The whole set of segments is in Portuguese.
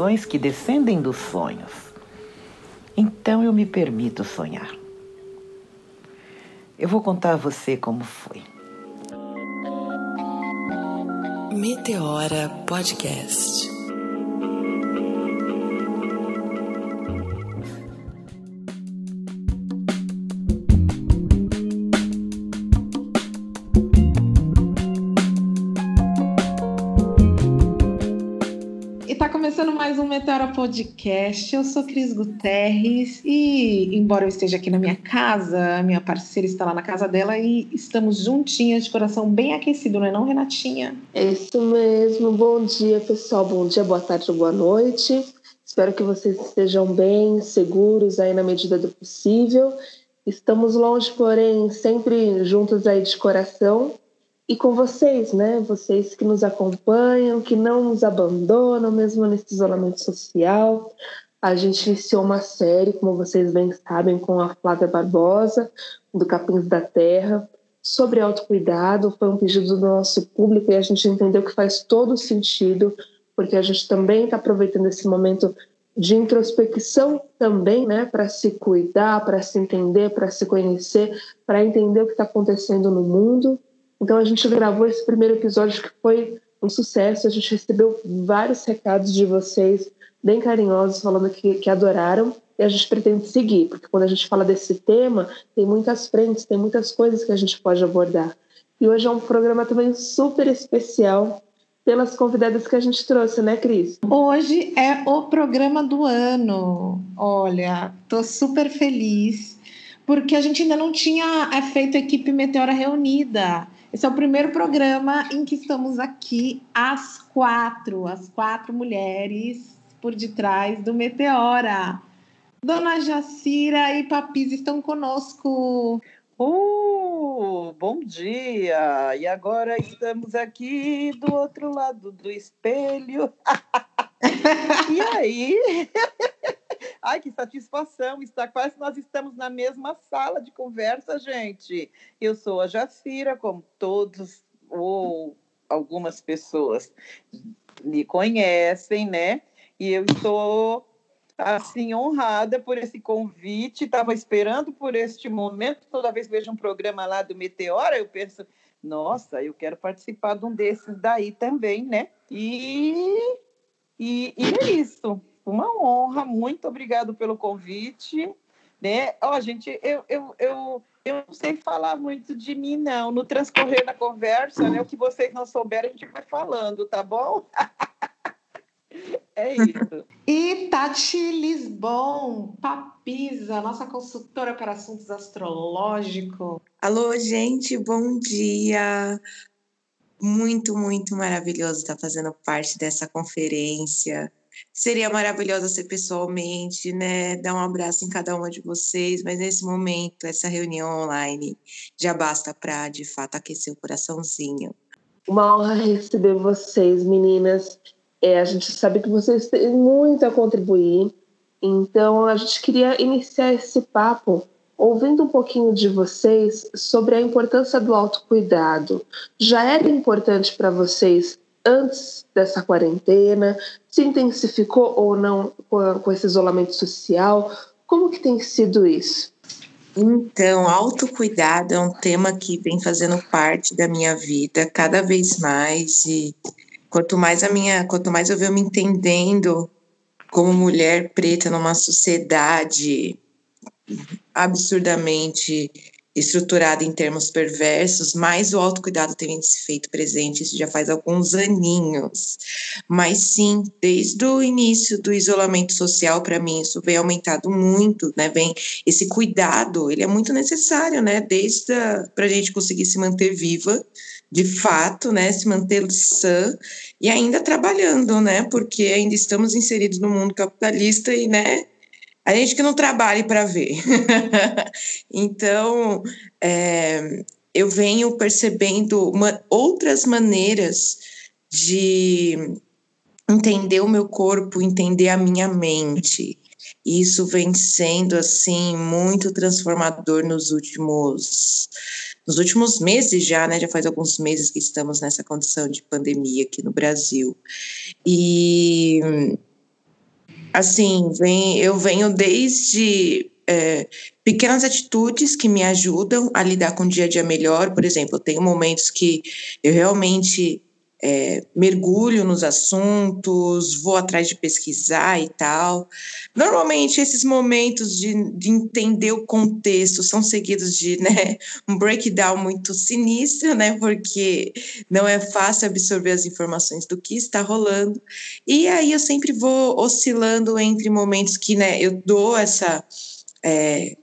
nações que descendem dos sonhos. Então eu me permito sonhar. Eu vou contar a você como foi. Meteora Podcast. Podcast. Eu sou Cris Guterres e, embora eu esteja aqui na minha casa, minha parceira está lá na casa dela e estamos juntinhas de coração bem aquecido, não é não, Renatinha? É isso mesmo. Bom dia, pessoal. Bom dia, boa tarde, boa noite. Espero que vocês estejam bem, seguros aí na medida do possível. Estamos longe, porém, sempre juntos aí de coração e com vocês, né? Vocês que nos acompanham, que não nos abandonam, mesmo nesse isolamento social. A gente iniciou uma série, como vocês bem sabem, com a Flávia Barbosa, do Capins da Terra, sobre autocuidado. Foi um pedido do nosso público e a gente entendeu que faz todo sentido, porque a gente também está aproveitando esse momento de introspecção também, né, para se cuidar, para se entender, para se conhecer, para entender o que está acontecendo no mundo. Então a gente gravou esse primeiro episódio que foi um sucesso. A gente recebeu vários recados de vocês bem carinhosos falando que, que adoraram e a gente pretende seguir, porque quando a gente fala desse tema, tem muitas frentes, tem muitas coisas que a gente pode abordar. E hoje é um programa também super especial pelas convidadas que a gente trouxe, né, Cris? Hoje é o programa do ano. Olha, tô super feliz porque a gente ainda não tinha é, feito a equipe Meteora reunida. Esse é o primeiro programa em que estamos aqui, as quatro, as quatro mulheres por detrás do Meteora. Dona Jacira e Papis estão conosco. Uh, bom dia! E agora estamos aqui do outro lado do espelho. e aí? Ai, que satisfação está quase nós estamos na mesma sala de conversa, gente. Eu sou a Jacira, como todos ou algumas pessoas me conhecem, né? E eu estou assim honrada por esse convite. Estava esperando por este momento. Toda vez que vejo um programa lá do Meteora, eu penso, nossa, eu quero participar de um desses daí também, né? E, e, e é isso uma honra, muito obrigado pelo convite. Né? Ó, oh, gente, eu, eu, eu, eu não sei falar muito de mim, não. No transcorrer da conversa, né, o que vocês não souberem, a gente vai falando, tá bom? é isso. E Tati Lisbon, Papisa, nossa consultora para assuntos astrológicos. Alô, gente, bom dia. Muito, muito maravilhoso estar fazendo parte dessa conferência. Seria maravilhoso ser pessoalmente, né? Dar um abraço em cada uma de vocês, mas nesse momento, essa reunião online já basta para, de fato, aquecer o coraçãozinho. Uma honra receber vocês, meninas. É, a gente sabe que vocês têm muito a contribuir, então a gente queria iniciar esse papo ouvindo um pouquinho de vocês sobre a importância do autocuidado. Já era importante para vocês antes dessa quarentena? Se intensificou ou não com, esse isolamento social? Como que tem sido isso? Então, autocuidado é um tema que vem fazendo parte da minha vida cada vez mais e quanto mais a minha, quanto mais eu venho me entendendo como mulher preta numa sociedade absurdamente estruturada em termos perversos, mais o autocuidado tem se feito presente, isso já faz alguns aninhos. Mas sim, desde o início do isolamento social, para mim, isso vem aumentado muito, né? Vem esse cuidado, ele é muito necessário, né? Desde para a gente conseguir se manter viva, de fato, né? Se manter sã e ainda trabalhando, né? Porque ainda estamos inseridos no mundo capitalista e, né? A gente que não trabalhe para ver. então, é, eu venho percebendo uma, outras maneiras de entender o meu corpo, entender a minha mente. Isso vem sendo assim muito transformador nos últimos nos últimos meses já, né? Já faz alguns meses que estamos nessa condição de pandemia aqui no Brasil. E assim, vem, eu venho desde é, pequenas atitudes que me ajudam a lidar com o dia a dia melhor. Por exemplo, eu tenho momentos que eu realmente é, mergulho nos assuntos, vou atrás de pesquisar e tal. Normalmente, esses momentos de, de entender o contexto são seguidos de né, um breakdown muito sinistro, né, porque não é fácil absorver as informações do que está rolando. E aí eu sempre vou oscilando entre momentos que né, eu dou essa. É,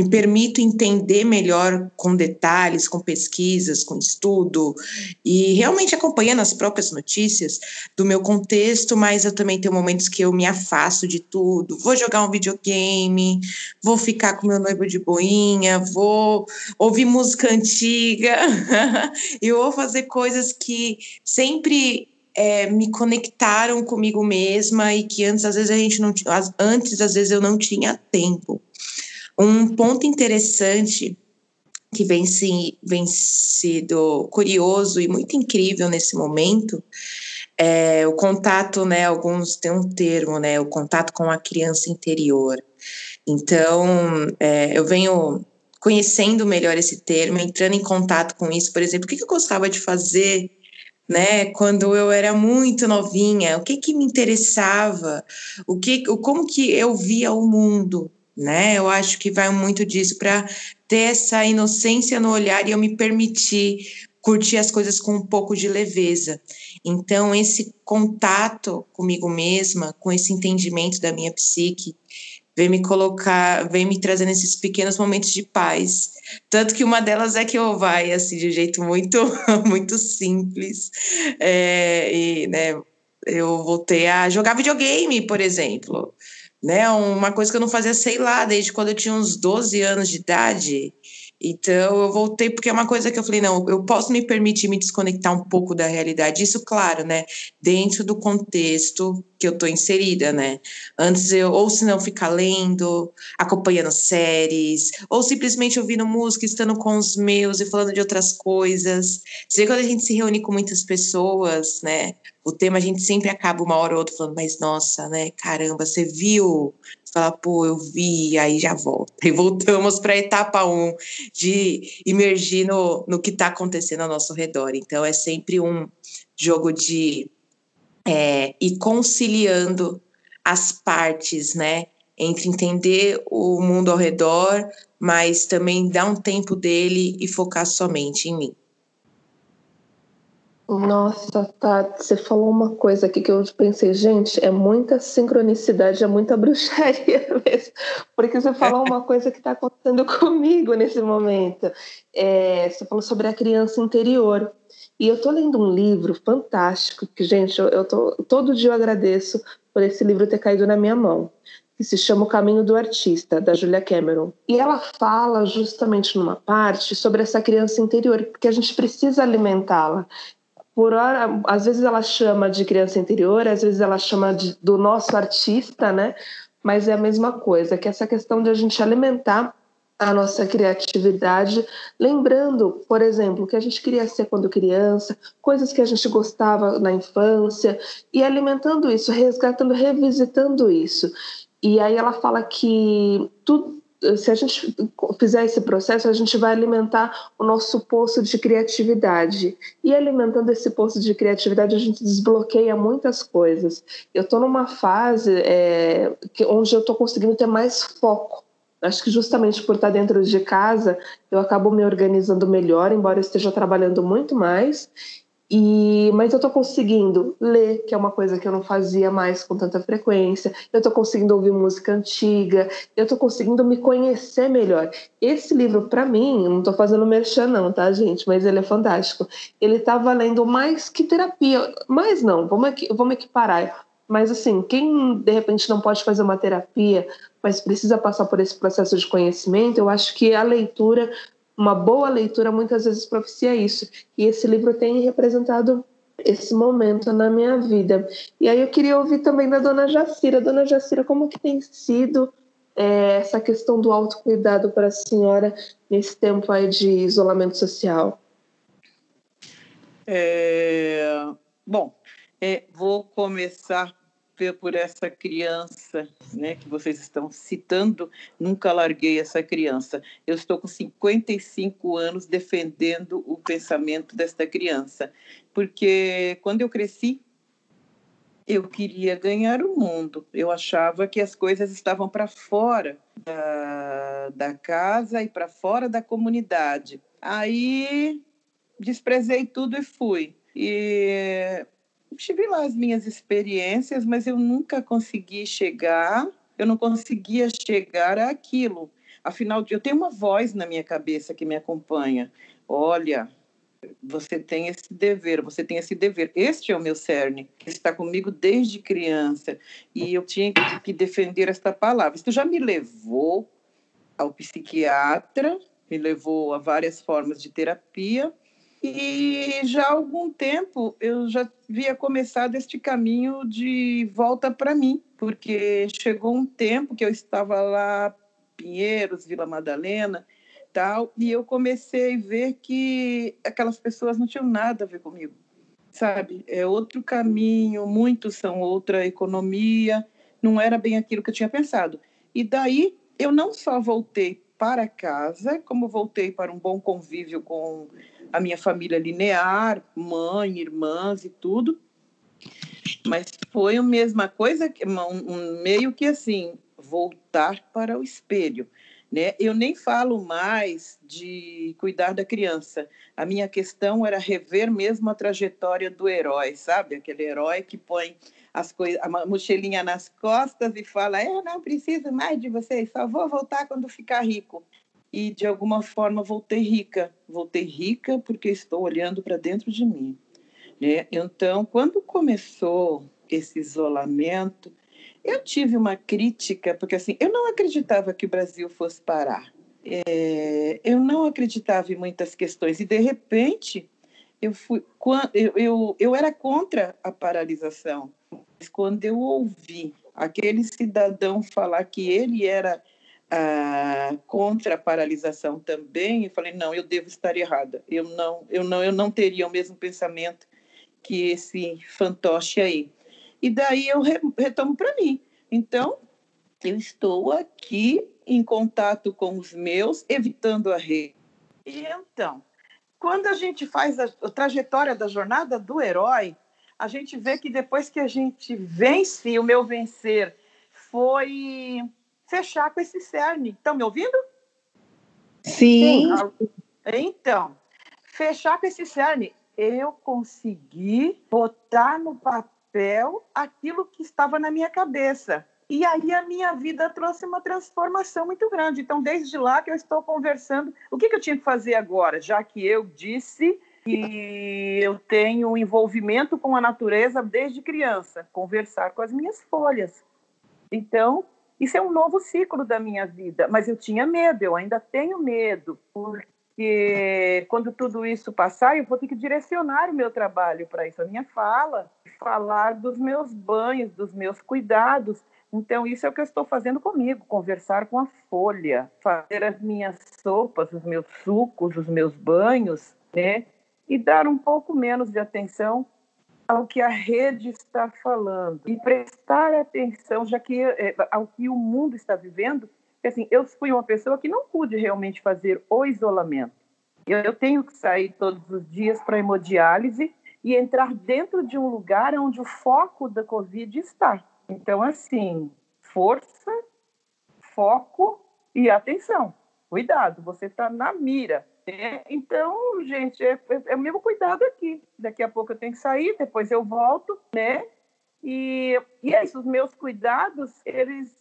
me permito entender melhor com detalhes, com pesquisas, com estudo e realmente acompanhando as próprias notícias do meu contexto, mas eu também tenho momentos que eu me afasto de tudo. Vou jogar um videogame, vou ficar com meu noivo de boinha, vou ouvir música antiga e vou fazer coisas que sempre é, me conectaram comigo mesma e que antes às vezes a gente não antes às vezes eu não tinha tempo. Um ponto interessante que vem, se, vem sido curioso e muito incrível nesse momento é o contato, né? Alguns têm um termo, né? O contato com a criança interior. Então, é, eu venho conhecendo melhor esse termo, entrando em contato com isso. Por exemplo, o que eu gostava de fazer né? Quando eu era muito novinha, o que que me interessava, o que, como que eu via o mundo, né? Eu acho que vai muito disso para ter essa inocência no olhar e eu me permitir curtir as coisas com um pouco de leveza. Então, esse contato comigo mesma, com esse entendimento da minha psique, vem me colocar, vem me trazendo esses pequenos momentos de paz. Tanto que uma delas é que eu vai assim de jeito muito muito simples. É, e, né, eu voltei a jogar videogame, por exemplo né? Uma coisa que eu não fazia, sei lá, desde quando eu tinha uns 12 anos de idade. Então eu voltei porque é uma coisa que eu falei, não, eu posso me permitir me desconectar um pouco da realidade. Isso, claro, né? Dentro do contexto que eu tô inserida, né? Antes eu, ou se não, ficar lendo, acompanhando séries, ou simplesmente ouvindo música, estando com os meus e falando de outras coisas. Você vê quando a gente se reúne com muitas pessoas, né? O tema a gente sempre acaba uma hora ou outra falando, mas nossa, né? Caramba, você viu? Fala, pô, eu vi, aí já volta. E voltamos para a etapa 1 um, de imergir no, no que está acontecendo ao nosso redor. Então é sempre um jogo de é, e conciliando as partes, né? Entre entender o mundo ao redor, mas também dar um tempo dele e focar somente em mim. Nossa, tá. Você falou uma coisa aqui que eu pensei, gente, é muita sincronicidade, é muita bruxaria mesmo. Porque você falou uma coisa que está acontecendo comigo nesse momento. É, você falou sobre a criança interior. E eu tô lendo um livro fantástico, que, gente, eu, eu tô, todo dia eu agradeço por esse livro ter caído na minha mão, que se chama O Caminho do Artista, da Julia Cameron. E ela fala justamente numa parte sobre essa criança interior, porque a gente precisa alimentá-la. Por hora, às vezes ela chama de criança interior, às vezes ela chama de, do nosso artista, né? Mas é a mesma coisa, que essa questão de a gente alimentar a nossa criatividade, lembrando, por exemplo, o que a gente queria ser quando criança, coisas que a gente gostava na infância, e alimentando isso, resgatando, revisitando isso. E aí ela fala que tudo, se a gente fizer esse processo, a gente vai alimentar o nosso poço de criatividade. E alimentando esse poço de criatividade, a gente desbloqueia muitas coisas. Eu estou numa fase é, que, onde eu estou conseguindo ter mais foco Acho que justamente por estar dentro de casa, eu acabo me organizando melhor, embora esteja trabalhando muito mais. E, mas eu estou conseguindo ler, que é uma coisa que eu não fazia mais com tanta frequência. Eu estou conseguindo ouvir música antiga. Eu estou conseguindo me conhecer melhor. Esse livro, para mim, não estou fazendo merchan não, tá, gente? Mas ele é fantástico. Ele está valendo mais que terapia. Mais não, vamos, vamos equiparar. Mas assim, quem de repente não pode fazer uma terapia, mas precisa passar por esse processo de conhecimento, eu acho que a leitura, uma boa leitura, muitas vezes propicia isso. E esse livro tem representado esse momento na minha vida. E aí eu queria ouvir também da dona Jacira. Dona Jacira, como que tem sido é essa questão do autocuidado para a senhora nesse tempo aí de isolamento social? É, bom, é, vou começar por essa criança né, que vocês estão citando, nunca larguei essa criança. Eu estou com 55 anos defendendo o pensamento desta criança, porque quando eu cresci, eu queria ganhar o mundo. Eu achava que as coisas estavam para fora da, da casa e para fora da comunidade. Aí desprezei tudo e fui. E tive lá as minhas experiências, mas eu nunca consegui chegar, eu não conseguia chegar àquilo. Afinal, eu tenho uma voz na minha cabeça que me acompanha. Olha, você tem esse dever, você tem esse dever. Este é o meu cerne, que está comigo desde criança. E eu tinha que defender esta palavra. Isso já me levou ao psiquiatra, me levou a várias formas de terapia. E já há algum tempo eu já havia começado este caminho de volta para mim, porque chegou um tempo que eu estava lá, Pinheiros, Vila Madalena, tal, e eu comecei a ver que aquelas pessoas não tinham nada a ver comigo, sabe? É outro caminho, muitos são outra economia, não era bem aquilo que eu tinha pensado. E daí eu não só voltei para casa, como voltei para um bom convívio com a minha família linear, mãe, irmãs e tudo. Mas foi a mesma coisa, um, meio que assim, voltar para o espelho. Né? Eu nem falo mais de cuidar da criança. A minha questão era rever mesmo a trajetória do herói, sabe? Aquele herói que põe as coisas, a mochilinha nas costas e fala: Eu não preciso mais de vocês, só vou voltar quando ficar rico. E de alguma forma voltei rica. Voltei rica porque estou olhando para dentro de mim. Né? Então, quando começou esse isolamento, eu tive uma crítica, porque assim, eu não acreditava que o Brasil fosse parar. É, eu não acreditava em muitas questões e de repente eu fui eu, eu, eu era contra a paralisação mas quando eu ouvi aquele cidadão falar que ele era ah, contra a paralisação também eu falei não eu devo estar errada eu não eu não eu não teria o mesmo pensamento que esse fantoche aí e daí eu retomo para mim. Então, eu estou aqui em contato com os meus, evitando a rede. E então, quando a gente faz a, a trajetória da jornada do herói, a gente vê que depois que a gente vence, o meu vencer foi fechar com esse cerne. Estão me ouvindo? Sim. Então, fechar com esse cerne, eu consegui botar no papel aquilo que estava na minha cabeça. E aí a minha vida trouxe uma transformação muito grande. Então, desde lá que eu estou conversando, o que, que eu tinha que fazer agora, já que eu disse que eu tenho envolvimento com a natureza desde criança, conversar com as minhas folhas. Então, isso é um novo ciclo da minha vida, mas eu tinha medo, eu ainda tenho medo, porque quando tudo isso passar, eu vou ter que direcionar o meu trabalho para isso, a minha fala, falar dos meus banhos, dos meus cuidados. Então, isso é o que eu estou fazendo comigo: conversar com a folha, fazer as minhas sopas, os meus sucos, os meus banhos, né? E dar um pouco menos de atenção ao que a rede está falando e prestar atenção, já que é, ao que o mundo está vivendo, assim, eu fui uma pessoa que não pude realmente fazer o isolamento. Eu, eu tenho que sair todos os dias para hemodiálise e entrar dentro de um lugar onde o foco da Covid está. Então, assim, força, foco e atenção. Cuidado, você está na mira. É, então, gente, é, é, é, o mesmo cuidado aqui. Daqui a pouco eu tenho que sair, depois eu volto, né? E, e é isso, os meus cuidados, eles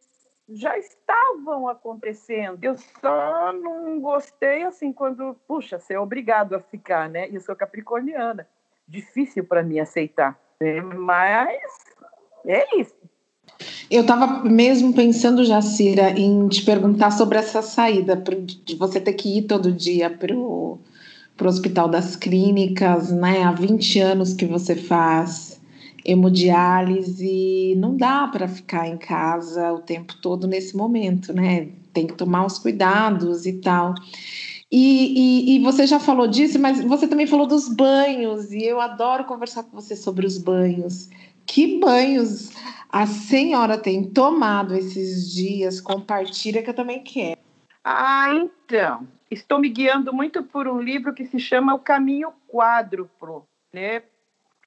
já estavam acontecendo. Eu só não gostei assim quando, puxa, ser obrigado a ficar, né? E eu sou capricorniana. Difícil para mim aceitar. Né? Mas é isso. Eu estava mesmo pensando, Jacira, em te perguntar sobre essa saída, de você ter que ir todo dia para o Hospital das Clínicas, né? Há 20 anos que você faz hemodiálise, não dá para ficar em casa o tempo todo nesse momento, né? Tem que tomar os cuidados e tal. E, e, e, você já falou disso, mas você também falou dos banhos, e eu adoro conversar com você sobre os banhos. Que banhos a senhora tem tomado esses dias? Compartilha que eu também quero. Ah, então, estou me guiando muito por um livro que se chama O Caminho Quádruplo, né?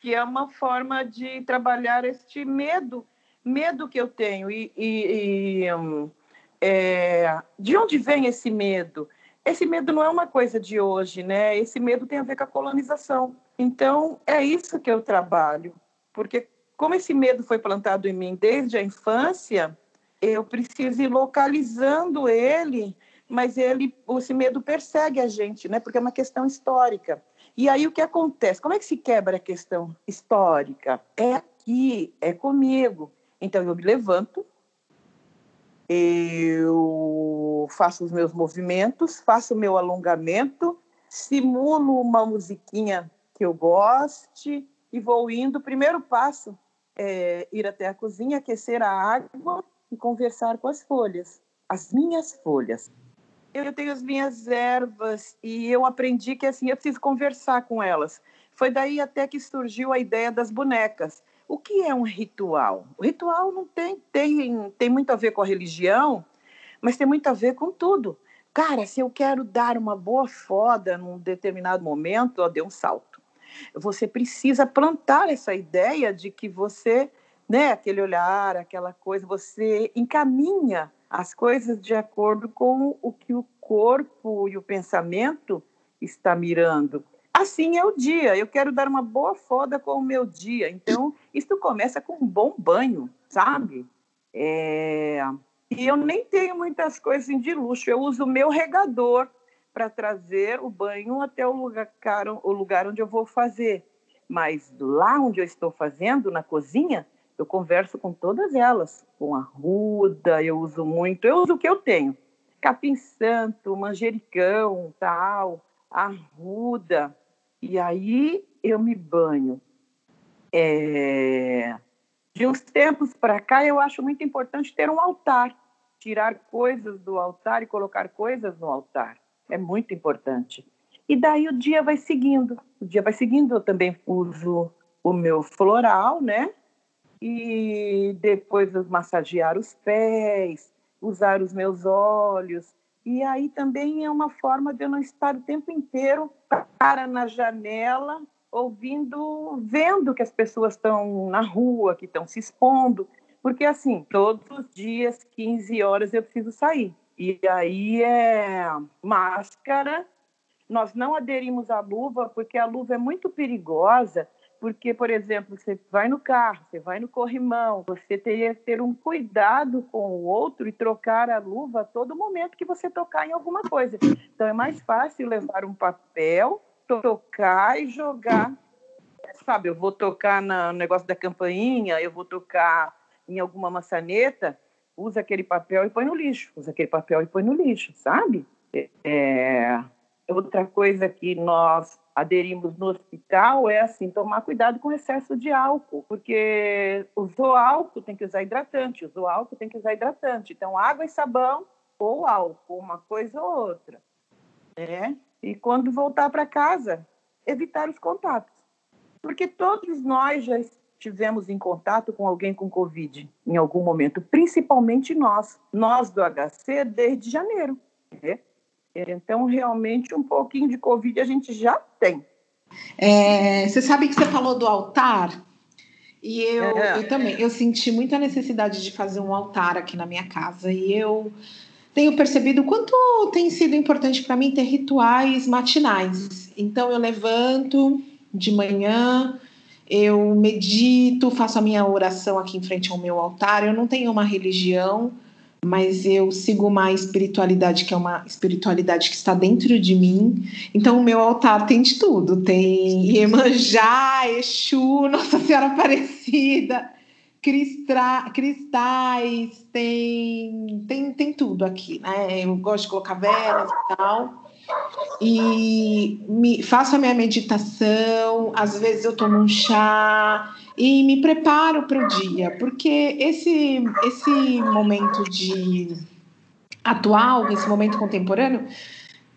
que é uma forma de trabalhar este medo, medo que eu tenho. E, e, e um, é, de onde vem esse medo? Esse medo não é uma coisa de hoje, né? Esse medo tem a ver com a colonização. Então, é isso que eu trabalho, porque como esse medo foi plantado em mim desde a infância, eu preciso ir localizando ele, mas ele, esse medo persegue a gente, né? Porque é uma questão histórica. E aí o que acontece? Como é que se quebra a questão histórica? É aqui, é comigo. Então eu me levanto, eu faço os meus movimentos, faço o meu alongamento, simulo uma musiquinha que eu goste e vou indo. O primeiro passo é ir até a cozinha, aquecer a água e conversar com as folhas, as minhas folhas eu tenho as minhas ervas e eu aprendi que assim eu preciso conversar com elas. Foi daí até que surgiu a ideia das bonecas. O que é um ritual? O ritual não tem tem tem muito a ver com a religião, mas tem muito a ver com tudo. Cara, se eu quero dar uma boa foda num determinado momento, ó, dê um salto. Você precisa plantar essa ideia de que você, né, aquele olhar, aquela coisa, você encaminha as coisas de acordo com o que o corpo e o pensamento está mirando. Assim é o dia. Eu quero dar uma boa foda com o meu dia. Então, isso começa com um bom banho, sabe? É... E eu nem tenho muitas coisas de luxo. Eu uso o meu regador para trazer o banho até o lugar, o lugar onde eu vou fazer. Mas lá onde eu estou fazendo, na cozinha, eu converso com todas elas, com a ruda, eu uso muito, eu uso o que eu tenho. Capim santo, manjericão, tal, arruda. E aí eu me banho. É... De uns tempos para cá, eu acho muito importante ter um altar, tirar coisas do altar e colocar coisas no altar. É muito importante. E daí o dia vai seguindo. O dia vai seguindo. Eu também uso o meu floral, né? e depois massagear os pés, usar os meus olhos. E aí também é uma forma de eu não estar o tempo inteiro para na janela, ouvindo, vendo que as pessoas estão na rua, que estão se expondo. Porque, assim, todos os dias, 15 horas, eu preciso sair. E aí é máscara. Nós não aderimos à luva, porque a luva é muito perigosa porque, por exemplo, você vai no carro, você vai no corrimão, você teria que ter um cuidado com o outro e trocar a luva a todo momento que você tocar em alguma coisa. Então é mais fácil levar um papel, tocar e jogar. Sabe, eu vou tocar no negócio da campainha, eu vou tocar em alguma maçaneta, usa aquele papel e põe no lixo, usa aquele papel e põe no lixo, sabe? É... Outra coisa que nós aderimos no hospital é assim tomar cuidado com excesso de álcool, porque usou álcool tem que usar hidratante, usou álcool tem que usar hidratante. Então água e sabão ou álcool, uma coisa ou outra, né? E quando voltar para casa, evitar os contatos, porque todos nós já estivemos em contato com alguém com Covid em algum momento, principalmente nós, nós do HC desde janeiro. Né? Então, realmente, um pouquinho de Covid a gente já tem. É, você sabe que você falou do altar? E eu, é. eu também, eu senti muita necessidade de fazer um altar aqui na minha casa. E eu tenho percebido o quanto tem sido importante para mim ter rituais matinais. Então, eu levanto de manhã, eu medito, faço a minha oração aqui em frente ao meu altar. Eu não tenho uma religião, mas eu sigo uma espiritualidade que é uma espiritualidade que está dentro de mim. Então, o meu altar tem de tudo: tem Iemanjá, Exu, Nossa Senhora Aparecida, cristais, tem, tem, tem tudo aqui, né? Eu gosto de colocar velas e tal. E me, faço a minha meditação, às vezes eu tomo um chá, e me preparo para o dia, porque esse, esse momento de atual, esse momento contemporâneo,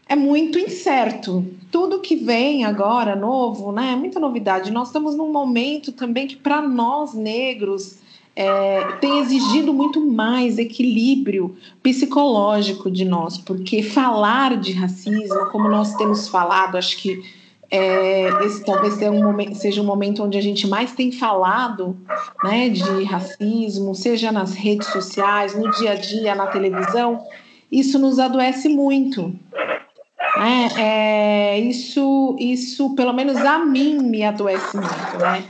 é muito incerto. Tudo que vem agora novo, né, é muita novidade. Nós estamos num momento também que para nós negros é, tem exigido muito mais equilíbrio psicológico de nós, porque falar de racismo, como nós temos falado, acho que é, esse talvez seja um, momento, seja um momento onde a gente mais tem falado né, de racismo, seja nas redes sociais, no dia a dia, na televisão, isso nos adoece muito. É, é, isso, isso, pelo menos a mim, me adoece muito, né?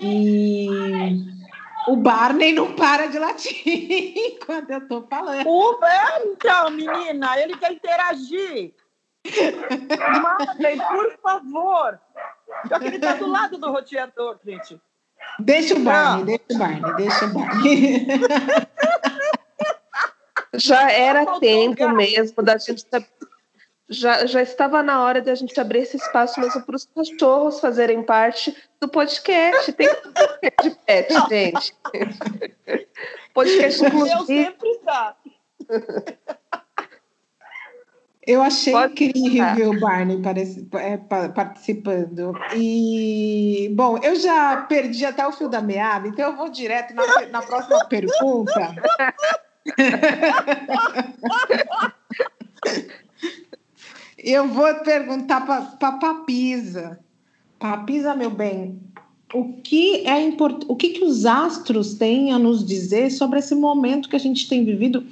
E o Barney não para de latir quando eu tô falando. O então, menina, ele quer interagir. Mandem, por favor. Só que ele tá do lado do roteador, gente. Deixa o Barney, não. deixa o Barney, deixa o Barney. Já era tempo mesmo da gente já, já estava na hora de a gente abrir esse espaço mesmo para os cachorros fazerem parte do podcast. Tem de pet, gente. podcast inclusive. sempre está. Eu achei Pode incrível o Barney é, participando. E, bom, eu já perdi até o fio da meada, então eu vou direto na, na próxima pergunta. Eu vou perguntar para Papisa. Papisa, meu bem, o que é importante, o que, que os astros têm a nos dizer sobre esse momento que a gente tem vivido,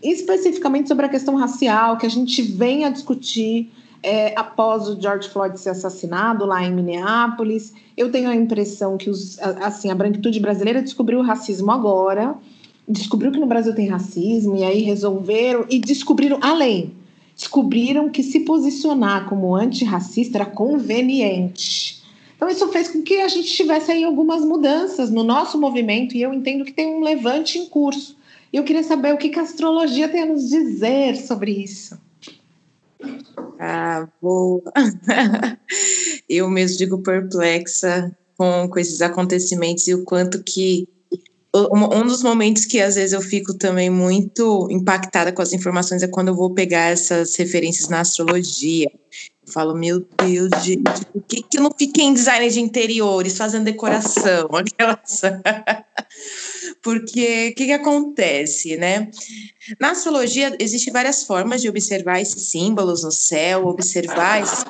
especificamente sobre a questão racial, que a gente vem a discutir é, após o George Floyd ser assassinado lá em Minneapolis. Eu tenho a impressão que os, assim, a branquitude brasileira descobriu o racismo agora, descobriu que no Brasil tem racismo, e aí resolveram e descobriram além descobriram que se posicionar como antirracista era conveniente. Então, isso fez com que a gente tivesse aí algumas mudanças no nosso movimento, e eu entendo que tem um levante em curso. E eu queria saber o que, que a astrologia tem a nos dizer sobre isso. Ah, boa. eu mesmo digo perplexa com, com esses acontecimentos e o quanto que um dos momentos que às vezes eu fico também muito impactada com as informações é quando eu vou pegar essas referências na astrologia. Eu falo, meu Deus, gente, por que, que eu não fiquei em design de interiores, fazendo decoração? Aquelas... Porque o que, que acontece, né? Na astrologia, existem várias formas de observar esses símbolos no céu, observar esses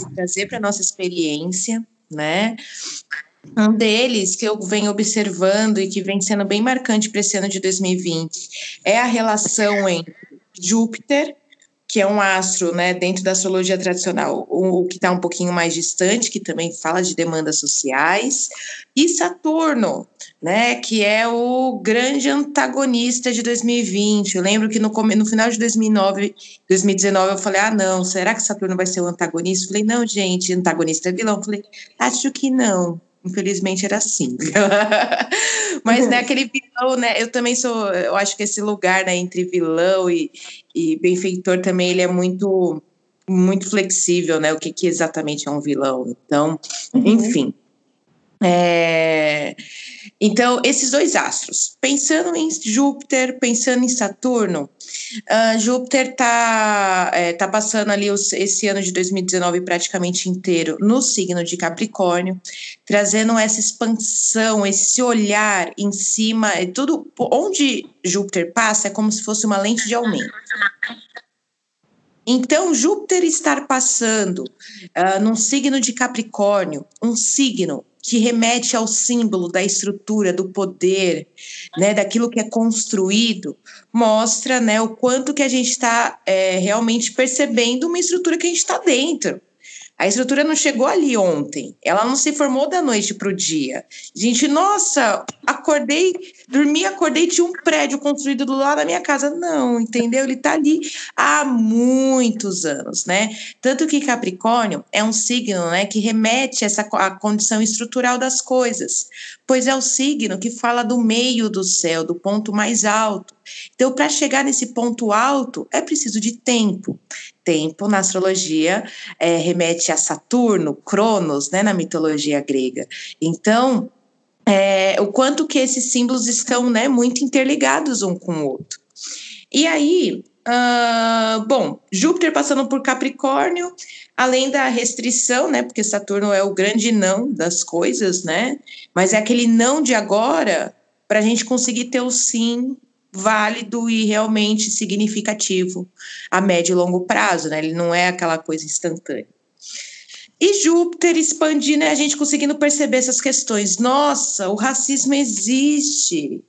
e trazer para a nossa experiência, né? Um deles que eu venho observando e que vem sendo bem marcante para esse ano de 2020 é a relação entre Júpiter, que é um astro, né, dentro da astrologia tradicional, o, que está um pouquinho mais distante, que também fala de demandas sociais, e Saturno, né, que é o grande antagonista de 2020. Eu lembro que no, no final de 2009, 2019 eu falei, ah, não, será que Saturno vai ser o antagonista? Eu falei, não, gente, antagonista é vilão. Eu falei, acho que não. Infelizmente era assim. Mas, né, aquele vilão, né, eu também sou, eu acho que esse lugar, né, entre vilão e, e benfeitor também, ele é muito, muito flexível, né, o que, que exatamente é um vilão. Então, uhum. enfim. É, então, esses dois astros, pensando em Júpiter, pensando em Saturno, uh, Júpiter está é, tá passando ali os, esse ano de 2019 praticamente inteiro no signo de Capricórnio, trazendo essa expansão, esse olhar em cima, é tudo onde Júpiter passa é como se fosse uma lente de aumento. Então, Júpiter estar passando uh, num signo de Capricórnio, um signo que remete ao símbolo da estrutura, do poder, né, daquilo que é construído, mostra né, o quanto que a gente está é, realmente percebendo uma estrutura que a gente está dentro. A estrutura não chegou ali ontem, ela não se formou da noite para o dia. Gente, nossa, acordei, dormi, acordei, tinha um prédio construído do lado da minha casa. Não, entendeu? Ele está ali há muitos anos, né? Tanto que Capricórnio é um signo né, que remete a essa a condição estrutural das coisas, pois é o signo que fala do meio do céu, do ponto mais alto. Então, para chegar nesse ponto alto, é preciso de tempo tempo na astrologia é, remete a Saturno, Cronos, né, na mitologia grega. Então, é, o quanto que esses símbolos estão né, muito interligados um com o outro. E aí, uh, bom, Júpiter passando por Capricórnio, além da restrição, né? Porque Saturno é o grande não das coisas, né? Mas é aquele não de agora para a gente conseguir ter o sim válido e realmente significativo a médio e longo prazo, né? Ele não é aquela coisa instantânea. E Júpiter expandindo e a gente conseguindo perceber essas questões. Nossa, o racismo existe.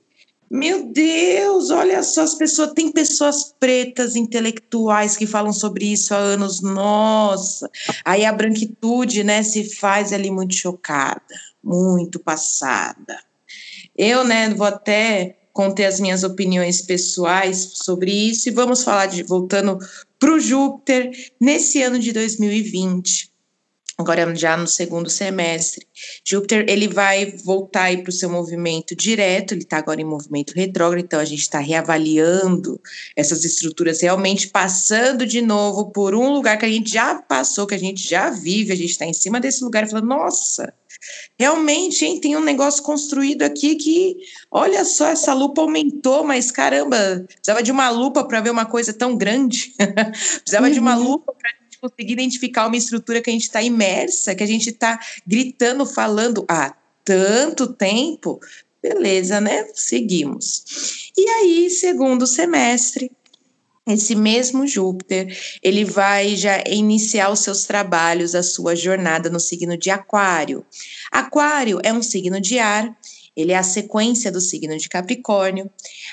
Meu Deus, olha só, as pessoas tem pessoas pretas intelectuais que falam sobre isso há anos. Nossa, aí a branquitude, né, se faz ali muito chocada, muito passada. Eu, né, vou até conter as minhas opiniões pessoais sobre isso e vamos falar de voltando para o Júpiter nesse ano de 2020 agora já no segundo semestre. Júpiter ele vai voltar para o seu movimento direto, ele está agora em movimento retrógrado, então a gente está reavaliando essas estruturas, realmente passando de novo por um lugar que a gente já passou, que a gente já vive, a gente está em cima desse lugar falando, nossa, realmente, hein, tem um negócio construído aqui que, olha só, essa lupa aumentou, mas caramba, precisava de uma lupa para ver uma coisa tão grande, precisava uhum. de uma uhum. lupa para conseguir identificar uma estrutura que a gente está imersa, que a gente está gritando, falando há tanto tempo, beleza, né? Seguimos. E aí, segundo semestre, esse mesmo Júpiter, ele vai já iniciar os seus trabalhos, a sua jornada no signo de Aquário. Aquário é um signo de ar ele é a sequência do signo de Capricórnio.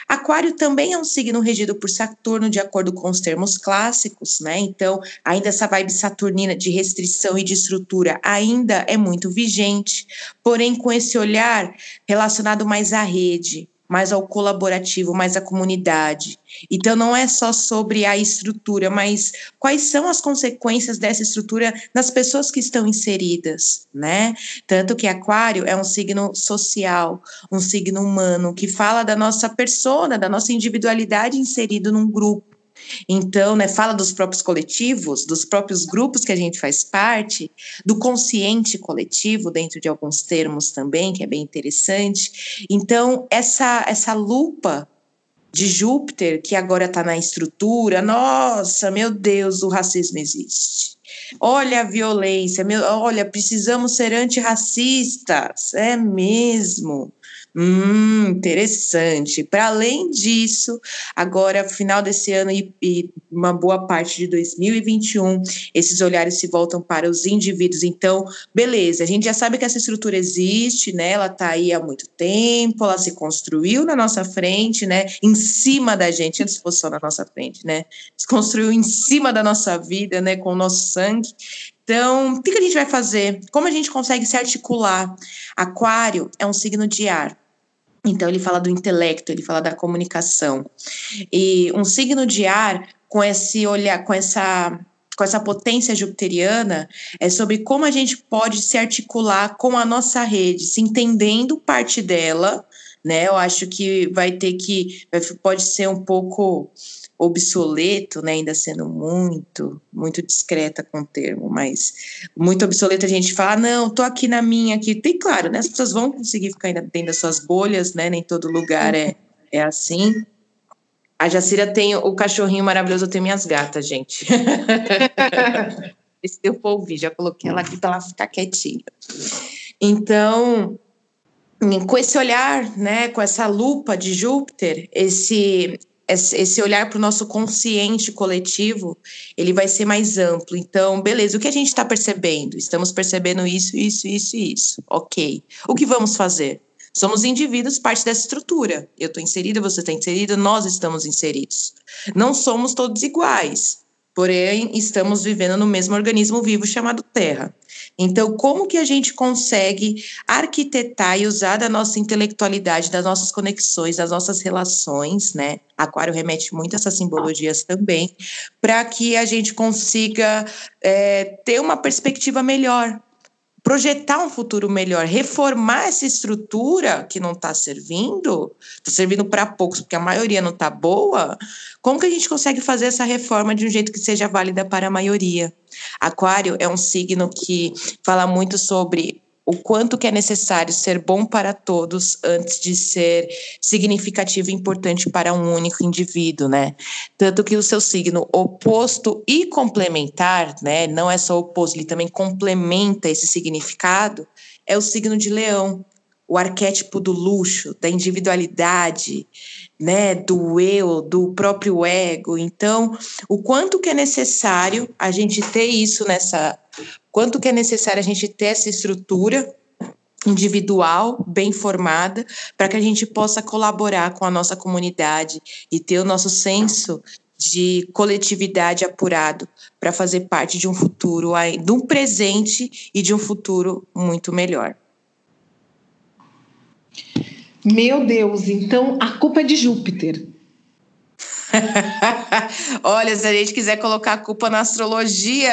Aquário também é um signo regido por Saturno, de acordo com os termos clássicos, né? Então, ainda essa vibe saturnina de restrição e de estrutura ainda é muito vigente, porém com esse olhar relacionado mais à rede, mais ao colaborativo, mais à comunidade. Então, não é só sobre a estrutura, mas quais são as consequências dessa estrutura nas pessoas que estão inseridas, né? Tanto que Aquário é um signo social, um signo humano, que fala da nossa persona, da nossa individualidade inserido num grupo. Então, né, fala dos próprios coletivos, dos próprios grupos que a gente faz parte, do consciente coletivo, dentro de alguns termos também, que é bem interessante. Então, essa, essa lupa de Júpiter, que agora está na estrutura, nossa, meu Deus, o racismo existe. Olha a violência, meu, olha, precisamos ser antirracistas, é mesmo. Hum, interessante. Para além disso, agora, final desse ano e, e, uma boa parte de 2021, esses olhares se voltam para os indivíduos. Então, beleza, a gente já sabe que essa estrutura existe, né? Ela está aí há muito tempo, ela se construiu na nossa frente, né? Em cima da gente, antes fosse só na nossa frente, né? Se construiu em cima da nossa vida, né? Com o nosso sangue. Então, o que a gente vai fazer? Como a gente consegue se articular? Aquário é um signo de ar. Então, ele fala do intelecto, ele fala da comunicação. E um signo de ar, com esse olhar, com essa com essa potência jupiteriana, é sobre como a gente pode se articular com a nossa rede, se entendendo parte dela, né? Eu acho que vai ter que pode ser um pouco obsoleto, né, ainda sendo muito, muito discreta com o termo, mas muito obsoleto a gente fala, ah, não, tô aqui na minha, aqui, tem claro, né, as pessoas vão conseguir ficar ainda dentro das suas bolhas, né, nem todo lugar é, é assim. A Jacira tem o cachorrinho maravilhoso, eu tenho minhas gatas, gente. Esse deu pra ouvir, já coloquei ela aqui para ela ficar quietinha. Então, com esse olhar, né, com essa lupa de Júpiter, esse esse olhar para o nosso consciente coletivo, ele vai ser mais amplo. Então, beleza, o que a gente está percebendo? Estamos percebendo isso, isso, isso e isso. Ok. O que vamos fazer? Somos indivíduos, parte dessa estrutura. Eu estou inserida, você está inserida, nós estamos inseridos. Não somos todos iguais porém estamos vivendo no mesmo organismo vivo chamado Terra. Então, como que a gente consegue arquitetar e usar da nossa intelectualidade, das nossas conexões, das nossas relações, né? Aquário remete muito a essas simbologias também, para que a gente consiga é, ter uma perspectiva melhor projetar um futuro melhor, reformar essa estrutura que não está servindo, está servindo para poucos, porque a maioria não está boa. Como que a gente consegue fazer essa reforma de um jeito que seja válida para a maioria? Aquário é um signo que fala muito sobre o quanto que é necessário ser bom para todos antes de ser significativo e importante para um único indivíduo, né? Tanto que o seu signo oposto e complementar, né? Não é só oposto, ele também complementa esse significado, é o signo de Leão, o arquétipo do luxo, da individualidade, né, do eu, do próprio ego. Então, o quanto que é necessário a gente ter isso nessa, quanto que é necessário a gente ter essa estrutura individual bem formada para que a gente possa colaborar com a nossa comunidade e ter o nosso senso de coletividade apurado para fazer parte de um futuro, de um presente e de um futuro muito melhor. Meu Deus, então a culpa é de Júpiter. Olha, se a gente quiser colocar a culpa na astrologia,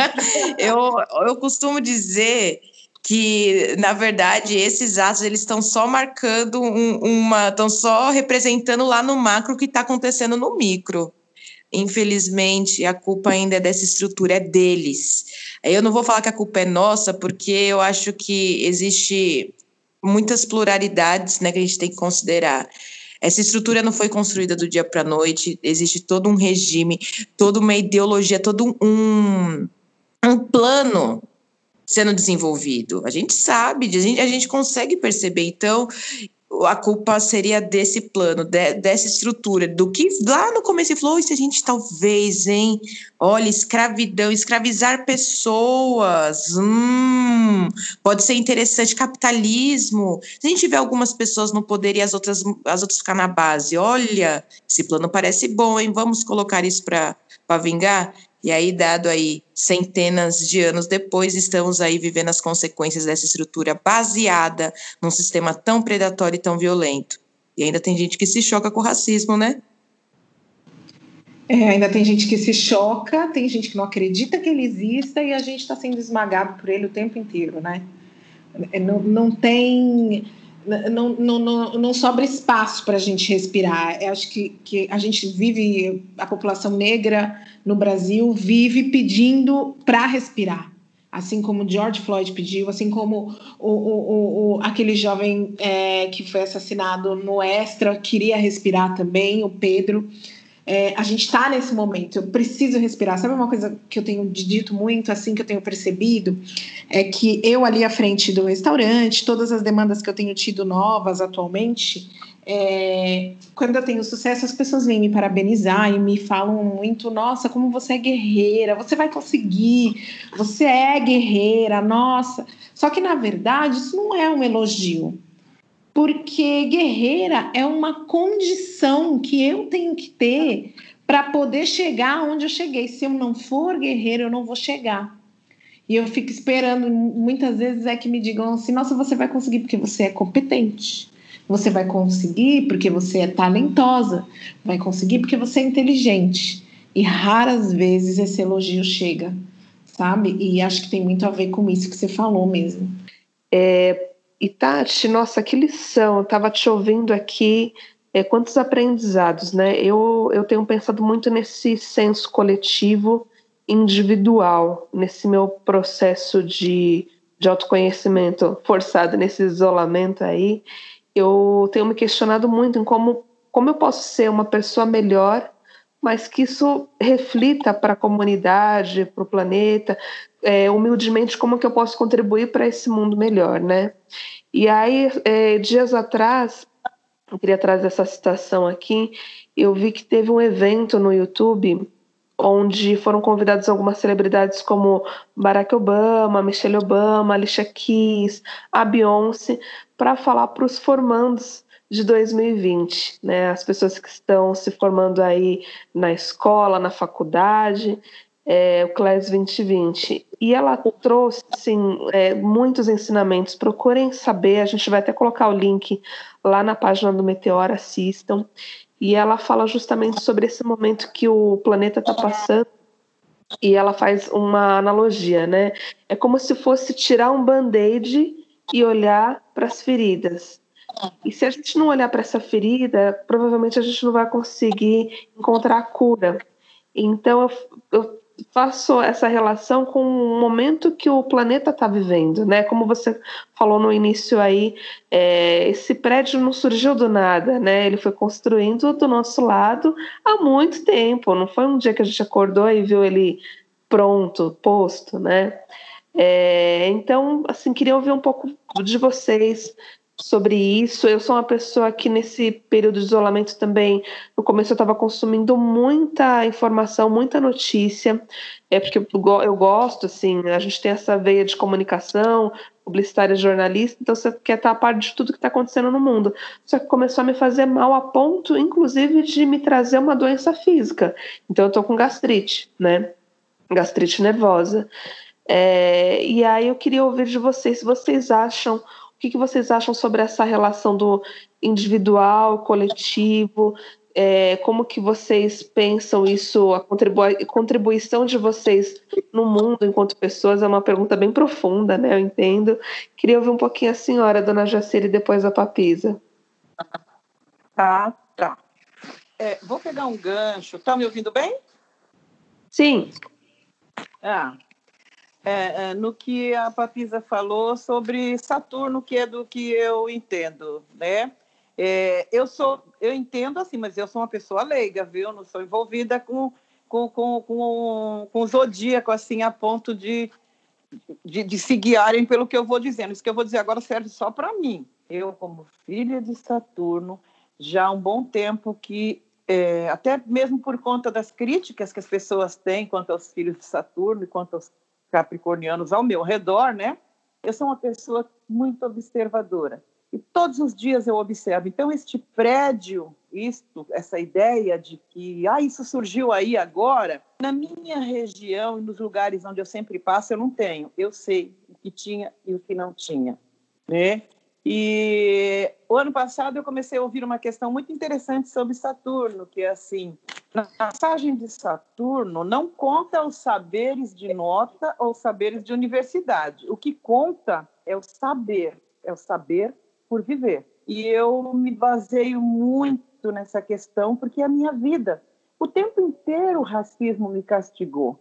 eu, eu costumo dizer que, na verdade, esses atos eles estão só marcando um, uma, estão só representando lá no macro o que está acontecendo no micro. Infelizmente, a culpa ainda é dessa estrutura, é deles. Eu não vou falar que a culpa é nossa, porque eu acho que existe muitas pluralidades né, que a gente tem que considerar. Essa estrutura não foi construída do dia para a noite, existe todo um regime, toda uma ideologia, todo um, um plano sendo desenvolvido. A gente sabe, a gente, a gente consegue perceber. Então, a culpa seria desse plano, de, dessa estrutura, do que lá no começo ele falou, se a gente talvez, hein, olha, escravidão, escravizar pessoas, hum, pode ser interessante, capitalismo, se a gente tiver algumas pessoas no poder e as outras, as outras ficar na base, olha, esse plano parece bom, hein, vamos colocar isso para vingar? E aí, dado aí centenas de anos depois, estamos aí vivendo as consequências dessa estrutura baseada num sistema tão predatório e tão violento. E ainda tem gente que se choca com o racismo, né? É, ainda tem gente que se choca, tem gente que não acredita que ele exista e a gente está sendo esmagado por ele o tempo inteiro, né? É, não, não tem não, não, não, sobra espaço para a gente respirar. Eu acho que, que a gente vive, a população negra no Brasil vive pedindo para respirar. Assim como George Floyd pediu, assim como o, o, o, aquele jovem é, que foi assassinado no Extra queria respirar também, o Pedro. É, a gente está nesse momento, eu preciso respirar. Sabe uma coisa que eu tenho dito muito, assim, que eu tenho percebido? É que eu ali à frente do restaurante, todas as demandas que eu tenho tido novas atualmente, é, quando eu tenho sucesso, as pessoas vêm me parabenizar e me falam muito: nossa, como você é guerreira, você vai conseguir, você é guerreira, nossa. Só que na verdade, isso não é um elogio porque guerreira é uma condição que eu tenho que ter para poder chegar onde eu cheguei. Se eu não for guerreira, eu não vou chegar. E eu fico esperando, muitas vezes é que me digam assim: nossa, você vai conseguir porque você é competente. Você vai conseguir porque você é talentosa. Vai conseguir porque você é inteligente. E raras vezes esse elogio chega, sabe? E acho que tem muito a ver com isso que você falou mesmo. É, e Tati, nossa, que lição, eu estava te ouvindo aqui, é, quantos aprendizados, né? Eu, eu tenho pensado muito nesse senso coletivo individual, nesse meu processo de, de autoconhecimento forçado, nesse isolamento aí. Eu tenho me questionado muito em como, como eu posso ser uma pessoa melhor mas que isso reflita para a comunidade, para o planeta, é, humildemente como que eu posso contribuir para esse mundo melhor, né? E aí, é, dias atrás, eu queria trazer essa citação aqui, eu vi que teve um evento no YouTube onde foram convidados algumas celebridades como Barack Obama, Michelle Obama, Alicia Keys, a Beyoncé, para falar para os formandos de 2020, né? As pessoas que estão se formando aí na escola, na faculdade, é, o CLES 2020. E ela trouxe assim, é, muitos ensinamentos. Procurem saber, a gente vai até colocar o link lá na página do Meteor, assistam. E ela fala justamente sobre esse momento que o planeta está passando. E ela faz uma analogia, né? É como se fosse tirar um band-aid e olhar para as feridas. E se a gente não olhar para essa ferida, provavelmente a gente não vai conseguir encontrar a cura. Então, eu, eu faço essa relação com o momento que o planeta está vivendo, né? Como você falou no início aí, é, esse prédio não surgiu do nada, né? Ele foi construindo do nosso lado há muito tempo. Não foi um dia que a gente acordou e viu ele pronto, posto, né? É, então, assim, queria ouvir um pouco de vocês sobre isso. Eu sou uma pessoa que nesse período de isolamento também, no começo eu estava consumindo muita informação, muita notícia, é porque eu gosto, assim, a gente tem essa veia de comunicação, publicitária, jornalista, então você quer estar a par de tudo que está acontecendo no mundo. Só que começou a me fazer mal a ponto, inclusive, de me trazer uma doença física. Então eu estou com gastrite, né? Gastrite nervosa. É, e aí eu queria ouvir de vocês se vocês acham que, que vocês acham sobre essa relação do individual, coletivo? É, como que vocês pensam isso, a contribui contribuição de vocês no mundo enquanto pessoas? É uma pergunta bem profunda, né? Eu entendo. Queria ouvir um pouquinho a senhora, dona Jacira, e depois a Papisa. Tá, tá. É, vou pegar um gancho. Tá me ouvindo bem? Sim. Ah, é, é, no que a Papisa falou sobre Saturno, que é do que eu entendo, né? É, eu sou, eu entendo assim, mas eu sou uma pessoa leiga, viu? Não sou envolvida com com, com, com, com zodíaco assim a ponto de, de, de se guiarem pelo que eu vou dizendo. Isso que eu vou dizer agora serve só para mim. Eu, como filha de Saturno, já há um bom tempo que é, até mesmo por conta das críticas que as pessoas têm quanto aos filhos de Saturno e quanto aos capricornianos ao meu redor, né? Eu sou uma pessoa muito observadora. E todos os dias eu observo. Então, este prédio, isto, essa ideia de que ah, isso surgiu aí agora, na minha região e nos lugares onde eu sempre passo, eu não tenho. Eu sei o que tinha e o que não tinha. Né? E o ano passado eu comecei a ouvir uma questão muito interessante sobre Saturno, que é assim: na passagem de Saturno não conta os saberes de nota ou saberes de universidade. O que conta é o saber, é o saber por viver. E eu me baseio muito nessa questão porque é a minha vida. O tempo inteiro o racismo me castigou.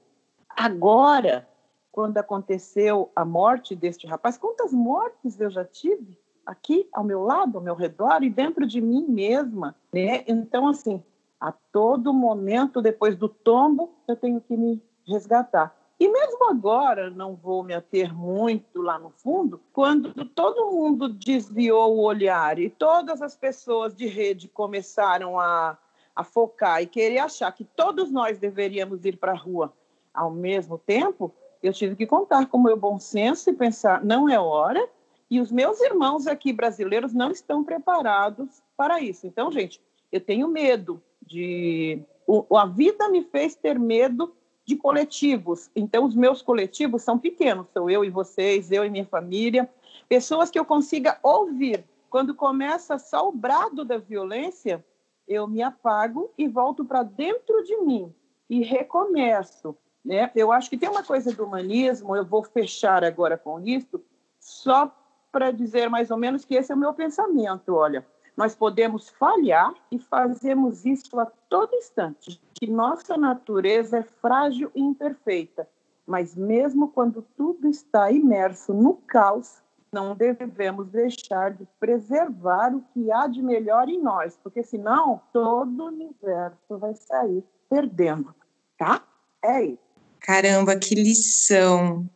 Agora, quando aconteceu a morte deste rapaz, quantas mortes eu já tive? aqui ao meu lado, ao meu redor e dentro de mim mesma, né? Então assim, a todo momento depois do tombo, eu tenho que me resgatar. E mesmo agora, não vou me ater muito lá no fundo, quando todo mundo desviou o olhar e todas as pessoas de rede começaram a, a focar e querer achar que todos nós deveríamos ir para a rua ao mesmo tempo, eu tive que contar com o meu bom senso e pensar: não é hora, e os meus irmãos aqui brasileiros não estão preparados para isso. Então, gente, eu tenho medo de. O, a vida me fez ter medo de coletivos. Então, os meus coletivos são pequenos, sou eu e vocês, eu e minha família, pessoas que eu consiga ouvir. Quando começa só o brado da violência, eu me apago e volto para dentro de mim e recomeço. Né? Eu acho que tem uma coisa do humanismo, eu vou fechar agora com isso, só para dizer mais ou menos que esse é o meu pensamento. Olha, nós podemos falhar e fazemos isso a todo instante, que nossa natureza é frágil e imperfeita, mas mesmo quando tudo está imerso no caos, não devemos deixar de preservar o que há de melhor em nós, porque senão todo o universo vai sair perdendo, tá? É isso. Caramba, que lição!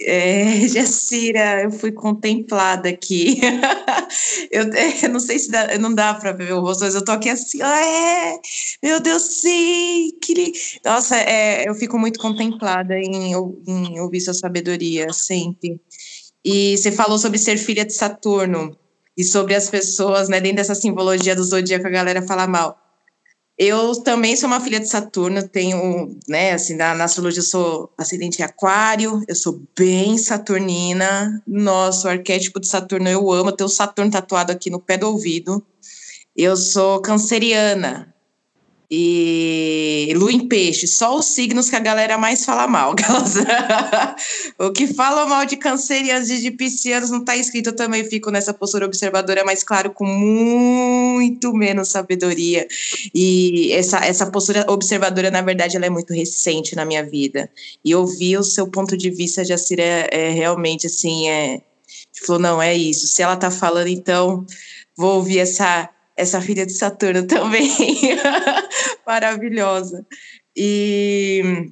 É, Jacira, eu fui contemplada aqui. eu, eu, não sei se dá, não dá para ver o rosto, mas eu tô aqui assim, é, meu Deus, sim, que Nossa, é, eu fico muito contemplada em, em ouvir sua sabedoria, sempre. E você falou sobre ser filha de Saturno e sobre as pessoas, né, dentro dessa simbologia do zodíaco, a galera fala mal. Eu também sou uma filha de Saturno, tenho, né, assim, na, na astrologia eu sou acidente aquário, eu sou bem saturnina. Nossa, o arquétipo de Saturno eu amo, tenho o Saturno tatuado aqui no pé do ouvido. Eu sou canceriana. e Lua em Peixe, só os signos que a galera mais fala mal. o que fala mal de cancerianos e de piscianos não está escrito, eu também fico nessa postura observadora, mas claro, com muito menos sabedoria. E essa, essa postura observadora, na verdade, ela é muito recente na minha vida. E ouvir o seu ponto de vista, Jacira, é, é realmente assim, é. Falou, não, é isso. Se ela está falando, então vou ouvir essa essa filha de Saturno também, maravilhosa. E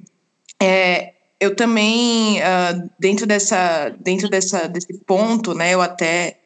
é, eu também, uh, dentro, dessa, dentro dessa, desse ponto, né, eu até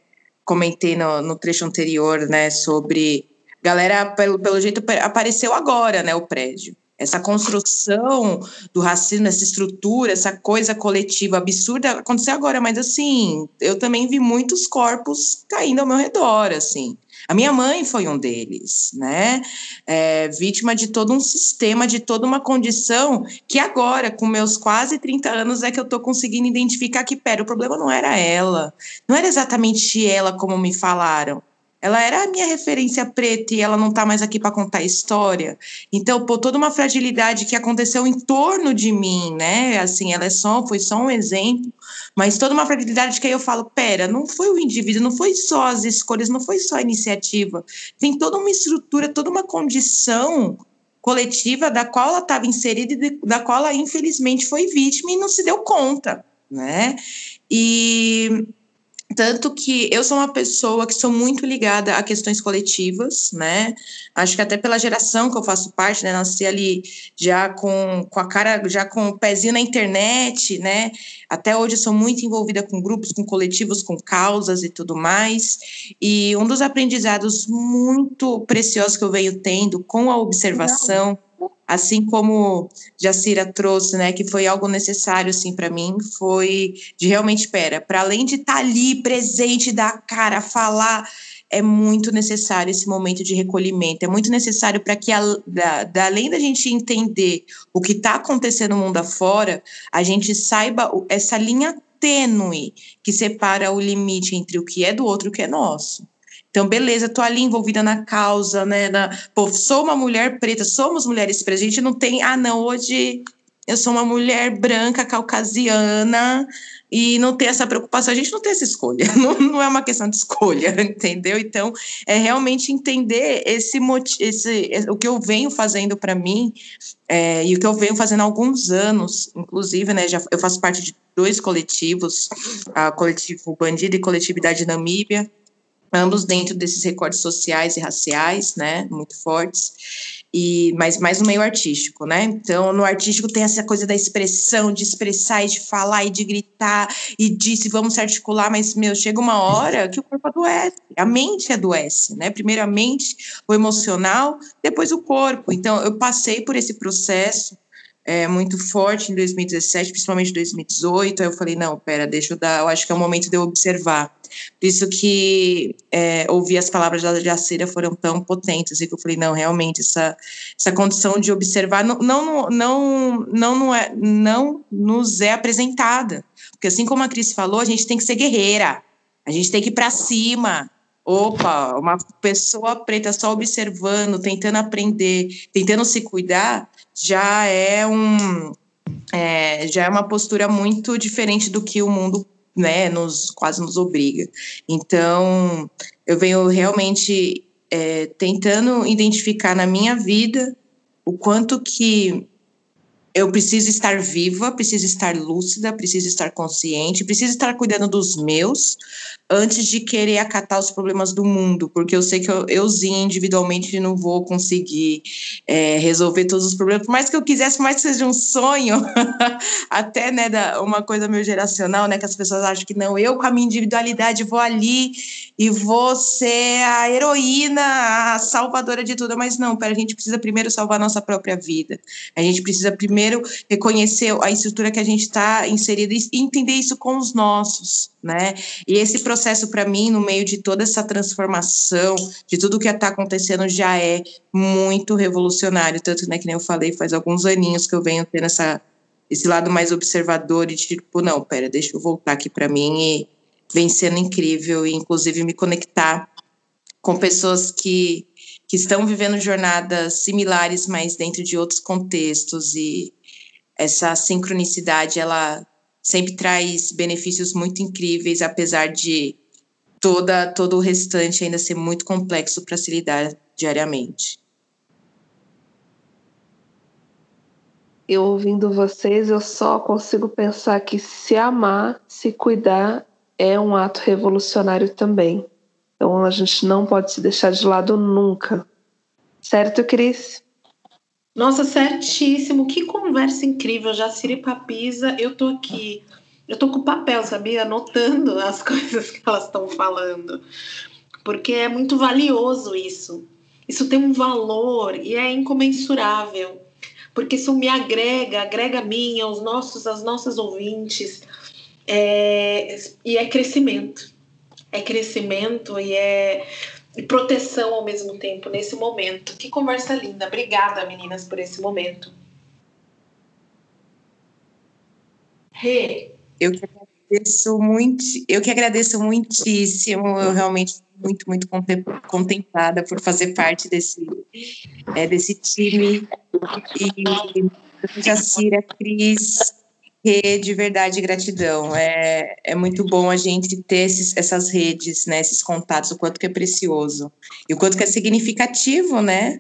comentei no, no trecho anterior, né, sobre galera, pelo, pelo jeito, apareceu agora, né, o prédio. Essa construção do racismo, essa estrutura, essa coisa coletiva absurda aconteceu agora, mas assim, eu também vi muitos corpos caindo ao meu redor, assim. A minha mãe foi um deles, né? É, vítima de todo um sistema, de toda uma condição que agora, com meus quase 30 anos, é que eu estou conseguindo identificar que, pera, o problema não era ela, não era exatamente ela como me falaram. Ela era a minha referência preta e ela não está mais aqui para contar história. Então, por toda uma fragilidade que aconteceu em torno de mim, né? Assim, ela é só, foi só um exemplo mas toda uma fragilidade que aí eu falo, pera, não foi o indivíduo, não foi só as escolhas, não foi só a iniciativa. Tem toda uma estrutura, toda uma condição coletiva da qual ela estava inserida e da qual ela infelizmente foi vítima e não se deu conta, né? E tanto que eu sou uma pessoa que sou muito ligada a questões coletivas, né? Acho que até pela geração que eu faço parte, né? Nasci ali já com, com a cara, já com o pezinho na internet, né? Até hoje sou muito envolvida com grupos, com coletivos, com causas e tudo mais. E um dos aprendizados muito preciosos que eu venho tendo com a observação. Não assim como Jacira trouxe, né, que foi algo necessário assim para mim, foi de realmente espera, para além de estar tá ali presente, dar cara, falar, é muito necessário esse momento de recolhimento, é muito necessário para que, a, da, da, além da gente entender o que está acontecendo no mundo afora, a gente saiba essa linha tênue que separa o limite entre o que é do outro e o que é nosso. Então, beleza, tô ali envolvida na causa, né? Na, pô, sou uma mulher preta, somos mulheres pretas. A gente não tem, ah, não, hoje eu sou uma mulher branca, caucasiana, e não ter essa preocupação. A gente não tem essa escolha, não, não é uma questão de escolha, entendeu? Então, é realmente entender esse, esse o que eu venho fazendo para mim é, e o que eu venho fazendo há alguns anos, inclusive, né? Já, eu faço parte de dois coletivos, a coletivo Bandido e Coletividade Namíbia, ambos dentro desses recortes sociais e raciais, né, muito fortes, e mas mais no meio artístico, né? Então, no artístico tem essa coisa da expressão, de expressar e de falar e de gritar e de se vamos se articular, mas meu, chega uma hora que o corpo adoece, a mente adoece, né? Primeiramente o emocional, depois o corpo. Então, eu passei por esse processo é, muito forte em 2017, principalmente 2018. Aí eu falei, não, pera, deixa eu dar, eu acho que é o momento de eu observar por isso que é, ouvir as palavras da Jacira foram tão potentes e que eu falei, não, realmente, essa, essa condição de observar não, não, não, não, não, é, não nos é apresentada. Porque assim como a Cris falou, a gente tem que ser guerreira, a gente tem que ir para cima. Opa, uma pessoa preta só observando, tentando aprender, tentando se cuidar, já é um é, já é uma postura muito diferente do que o mundo né, nos quase nos obriga. Então, eu venho realmente é, tentando identificar na minha vida o quanto que eu preciso estar viva, preciso estar lúcida, preciso estar consciente, preciso estar cuidando dos meus antes de querer acatar os problemas do mundo, porque eu sei que eu, euzinha individualmente não vou conseguir é, resolver todos os problemas, por mais que eu quisesse, mais que seja um sonho, até né, da, uma coisa meio geracional, né, que as pessoas acham que não, eu com a minha individualidade vou ali e vou ser a heroína, a salvadora de tudo, mas não, pera, a gente precisa primeiro salvar a nossa própria vida, a gente precisa primeiro reconhecer a estrutura que a gente está inserida e entender isso com os nossos, né? E esse processo, para mim, no meio de toda essa transformação, de tudo que está acontecendo, já é muito revolucionário. Tanto, né, que nem eu falei, faz alguns aninhos que eu venho tendo essa, esse lado mais observador e tipo, não, pera, deixa eu voltar aqui para mim e vem sendo incrível, e inclusive me conectar com pessoas que que estão vivendo jornadas similares, mas dentro de outros contextos e essa sincronicidade ela sempre traz benefícios muito incríveis, apesar de toda todo o restante ainda ser muito complexo para se lidar diariamente. Eu ouvindo vocês, eu só consigo pensar que se amar, se cuidar, é um ato revolucionário também. Então a gente não pode se deixar de lado nunca. Certo, Cris? Nossa, certíssimo. Que conversa incrível, Jaciri Papisa. Eu tô aqui, eu tô com papel, sabia? Anotando as coisas que elas estão falando. Porque é muito valioso isso. Isso tem um valor e é incomensurável. Porque isso me agrega, agrega a mim, aos nossos, às nossas ouvintes. É, e é crescimento. É crescimento e é e proteção ao mesmo tempo nesse momento. Que conversa linda. Obrigada, meninas, por esse momento. Rê. Eu que agradeço muito, eu que agradeço muitíssimo, eu realmente muito, muito contemplada por fazer parte desse, é, desse time. E Jacira, Cris, de verdade gratidão. É, é muito bom a gente ter esses, essas redes, né, esses contatos, o quanto que é precioso. E o quanto que é significativo, né?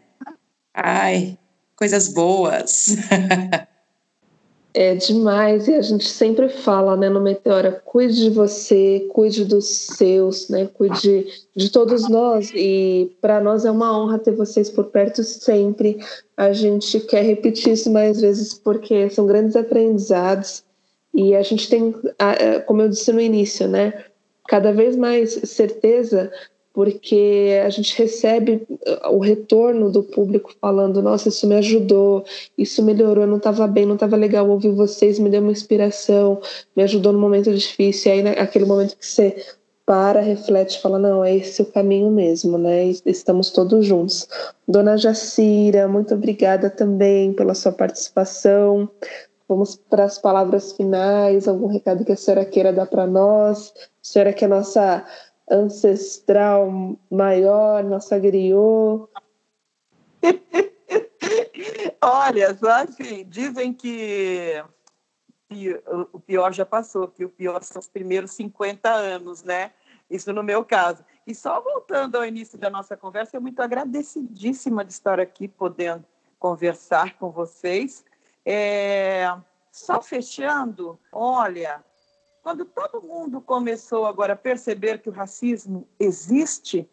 Ai, coisas boas. É demais, e a gente sempre fala, né, no Meteora, cuide de você, cuide dos seus, né, cuide de todos nós, e para nós é uma honra ter vocês por perto sempre. A gente quer repetir isso mais vezes porque são grandes aprendizados, e a gente tem, como eu disse no início, né, cada vez mais certeza porque a gente recebe uh, o retorno do público falando: nossa, isso me ajudou, isso melhorou, não estava bem, não estava legal ouvir vocês, me deu uma inspiração, me ajudou no momento difícil. E aí, naquele momento que você para, reflete, fala: não, é esse o caminho mesmo, né? Estamos todos juntos. Dona Jacira, muito obrigada também pela sua participação. Vamos para as palavras finais, algum recado que a senhora queira dar para nós. A senhora que é nossa ancestral maior, nossa griot? Olha, só assim, dizem que, o pior já passou, que o pior são os primeiros 50 anos, né? Isso no meu caso. E só voltando ao início da nossa conversa, eu muito agradecidíssima de estar aqui podendo conversar com vocês. É, só fechando, olha, quando todo mundo começou agora a perceber que o racismo existe,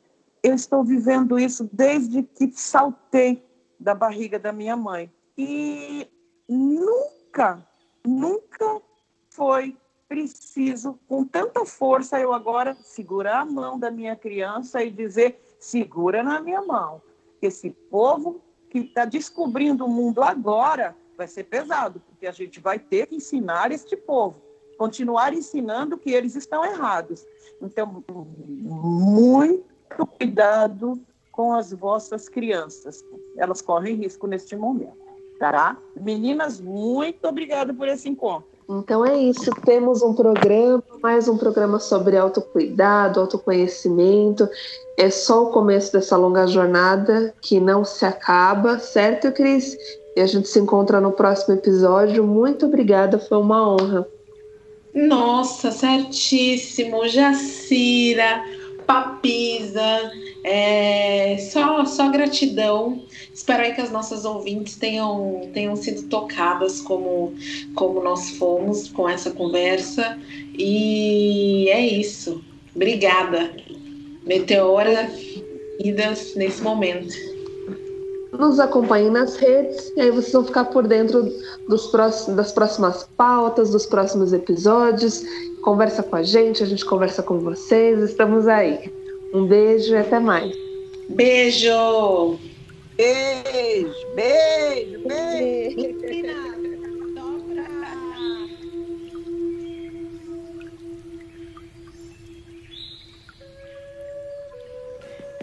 eu estou vivendo isso desde que saltei da barriga da minha mãe. E nunca, nunca foi preciso, com tanta força, eu agora segurar a mão da minha criança e dizer: segura na minha mão. Esse povo que está descobrindo o mundo agora vai ser pesado, porque a gente vai ter que ensinar este povo continuar ensinando que eles estão errados. Então, muito cuidado com as vossas crianças. Elas correm risco neste momento, tá? Meninas, muito obrigada por esse encontro. Então é isso, temos um programa, mais um programa sobre autocuidado, autoconhecimento. É só o começo dessa longa jornada que não se acaba, certo, Cris? E a gente se encontra no próximo episódio. Muito obrigada, foi uma honra. Nossa, certíssimo. Jacira, Papisa, é, só, só gratidão. Espero aí que as nossas ouvintes tenham, tenham sido tocadas como, como nós fomos com essa conversa. E é isso. Obrigada. Meteora idas nesse momento nos acompanhem nas redes e aí vocês vão ficar por dentro dos próximos, das próximas pautas, dos próximos episódios. Conversa com a gente, a gente conversa com vocês. Estamos aí. Um beijo e até mais. Beijo! Beijo, beijo, beijo.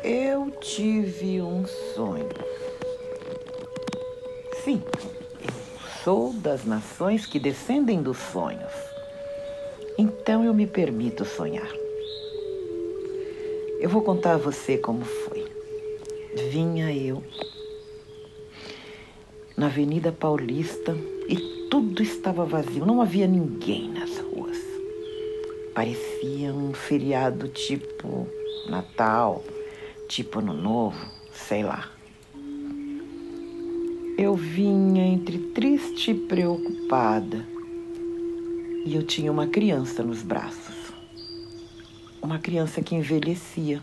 Eu tive um sonho. Sim, eu sou das nações que descendem dos sonhos. Então eu me permito sonhar. Eu vou contar a você como foi. vinha eu na Avenida Paulista e tudo estava vazio, não havia ninguém nas ruas. Parecia um feriado tipo Natal, tipo Ano Novo, sei lá. Eu vinha entre triste e preocupada e eu tinha uma criança nos braços. Uma criança que envelhecia.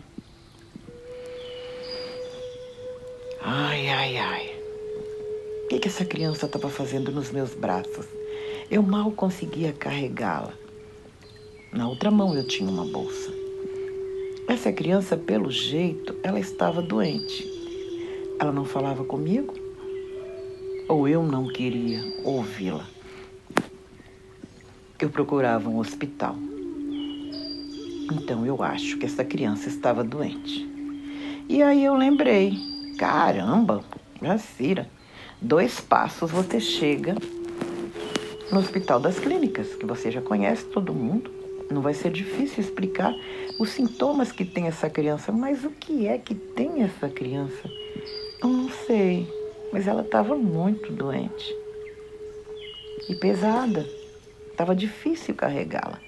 Ai, ai, ai. O que, que essa criança estava fazendo nos meus braços? Eu mal conseguia carregá-la. Na outra mão eu tinha uma bolsa. Essa criança, pelo jeito, ela estava doente. Ela não falava comigo, ou eu não queria ouvi-la. Eu procurava um hospital. Então eu acho que essa criança estava doente. E aí eu lembrei, caramba, Jacira, dois passos você chega no Hospital das Clínicas, que você já conhece todo mundo. Não vai ser difícil explicar os sintomas que tem essa criança, mas o que é que tem essa criança? Eu não sei mas ela estava muito doente e pesada. Estava difícil carregá-la.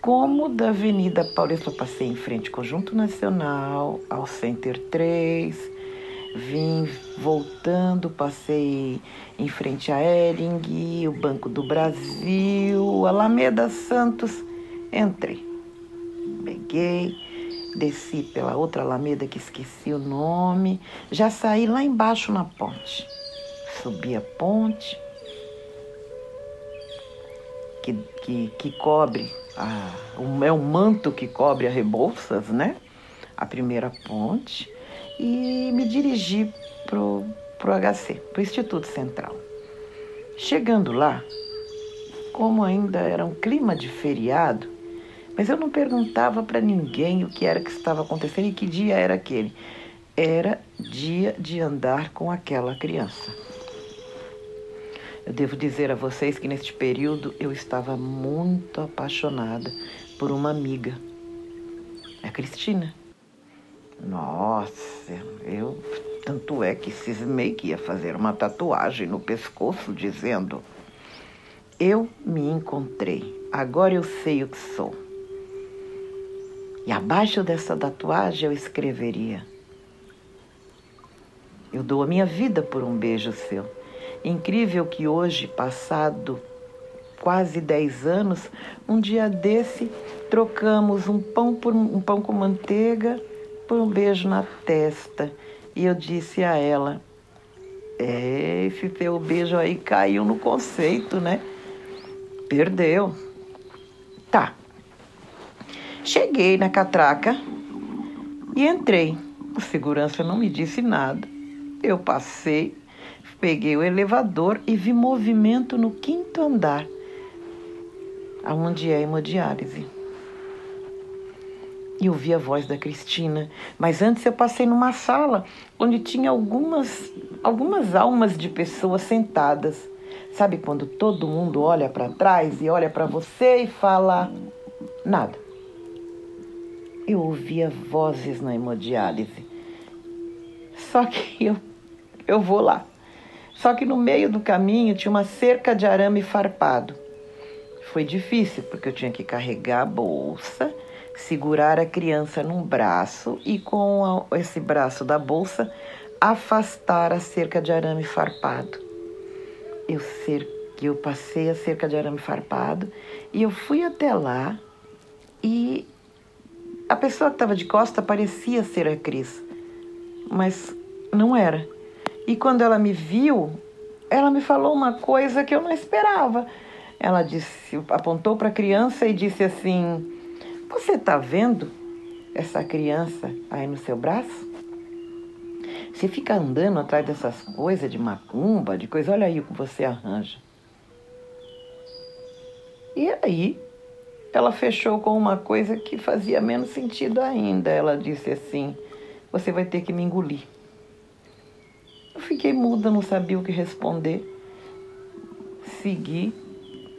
Como da Avenida Paulista eu passei em frente ao Conjunto Nacional, ao Center 3, vim voltando, passei em frente a Ering, o Banco do Brasil, Alameda Santos, entrei. Peguei, desci pela outra alameda que esqueci o nome, já saí lá embaixo na ponte. Subi a ponte, que, que, que cobre, a, é o manto que cobre a Rebouças, né? A primeira ponte, e me dirigi pro, pro HC, pro Instituto Central. Chegando lá, como ainda era um clima de feriado, mas eu não perguntava para ninguém o que era que estava acontecendo e que dia era aquele. Era dia de andar com aquela criança. Eu devo dizer a vocês que neste período eu estava muito apaixonada por uma amiga, a Cristina. Nossa, eu tanto é que cismei que ia fazer uma tatuagem no pescoço dizendo: Eu me encontrei, agora eu sei o que sou. E abaixo dessa tatuagem eu escreveria: Eu dou a minha vida por um beijo seu. Incrível que hoje, passado quase 10 anos, um dia desse trocamos um pão por um pão com manteiga por um beijo na testa. E eu disse a ela: é, esse teu beijo aí caiu no conceito, né? Perdeu. Cheguei na catraca e entrei. O segurança não me disse nada. Eu passei, peguei o elevador e vi movimento no quinto andar, aonde é a hemodiálise. E ouvi a voz da Cristina. Mas antes eu passei numa sala onde tinha algumas, algumas almas de pessoas sentadas. Sabe quando todo mundo olha para trás e olha para você e fala nada? Eu ouvia vozes na hemodiálise. Só que eu, eu vou lá. Só que no meio do caminho tinha uma cerca de arame farpado. Foi difícil, porque eu tinha que carregar a bolsa, segurar a criança num braço e com a, esse braço da bolsa afastar a cerca de arame farpado. Eu, cer eu passei a cerca de arame farpado e eu fui até lá e a pessoa que estava de costa parecia ser a Cris, mas não era. E quando ela me viu, ela me falou uma coisa que eu não esperava. Ela disse, apontou para a criança e disse assim: Você está vendo essa criança aí no seu braço? Você fica andando atrás dessas coisas de macumba, de coisa, olha aí o que você arranja. E aí ela fechou com uma coisa que fazia menos sentido ainda. Ela disse assim: Você vai ter que me engolir. Eu fiquei muda, não sabia o que responder. Segui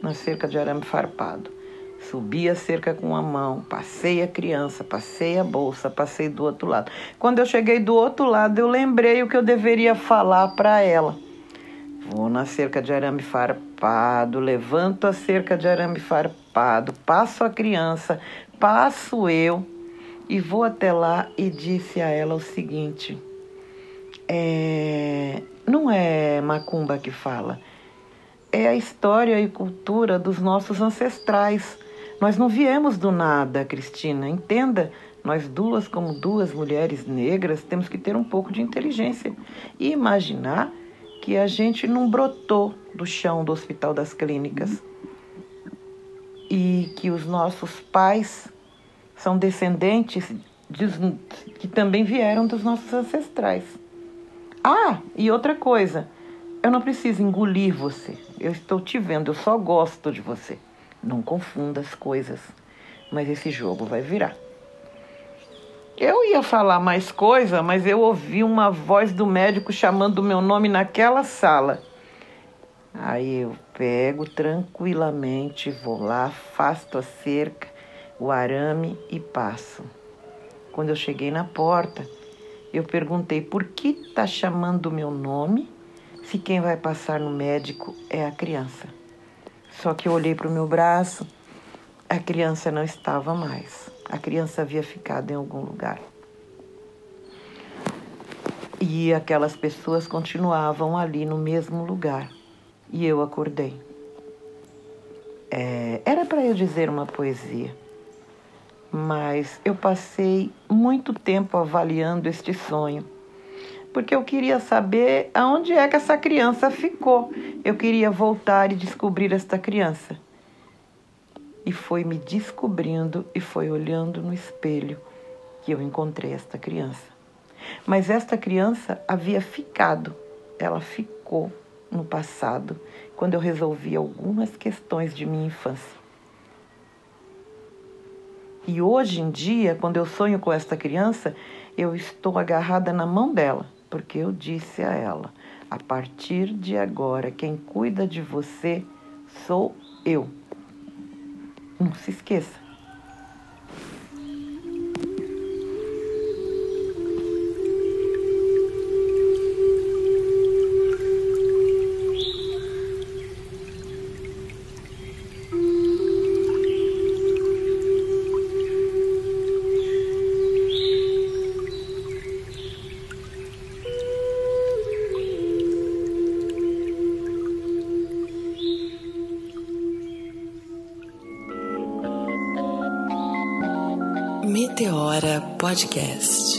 na cerca de arame farpado. Subi a cerca com a mão, passei a criança, passei a bolsa, passei do outro lado. Quando eu cheguei do outro lado, eu lembrei o que eu deveria falar para ela. Vou na cerca de arame farpado, levanto a cerca de arame farpado, passo a criança, passo eu e vou até lá e disse a ela o seguinte: é, não é macumba que fala, é a história e cultura dos nossos ancestrais. Nós não viemos do nada, Cristina, entenda. Nós duas, como duas mulheres negras, temos que ter um pouco de inteligência e imaginar que a gente não brotou do chão do Hospital das Clínicas e que os nossos pais são descendentes de, que também vieram dos nossos ancestrais. Ah, e outra coisa, eu não preciso engolir você. Eu estou te vendo, eu só gosto de você. Não confunda as coisas, mas esse jogo vai virar. Eu ia falar mais coisa, mas eu ouvi uma voz do médico chamando o meu nome naquela sala. Aí eu pego tranquilamente, vou lá, afasto a cerca, o arame e passo. Quando eu cheguei na porta, eu perguntei por que está chamando o meu nome se quem vai passar no médico é a criança. Só que eu olhei para o meu braço, a criança não estava mais. A criança havia ficado em algum lugar. E aquelas pessoas continuavam ali no mesmo lugar. E eu acordei. É, era para eu dizer uma poesia, mas eu passei muito tempo avaliando este sonho, porque eu queria saber aonde é que essa criança ficou. Eu queria voltar e descobrir esta criança e foi me descobrindo e foi olhando no espelho que eu encontrei esta criança. Mas esta criança havia ficado, ela ficou no passado, quando eu resolvi algumas questões de minha infância. E hoje em dia, quando eu sonho com esta criança, eu estou agarrada na mão dela, porque eu disse a ela: a partir de agora, quem cuida de você sou eu. Não se esqueça. Podcast.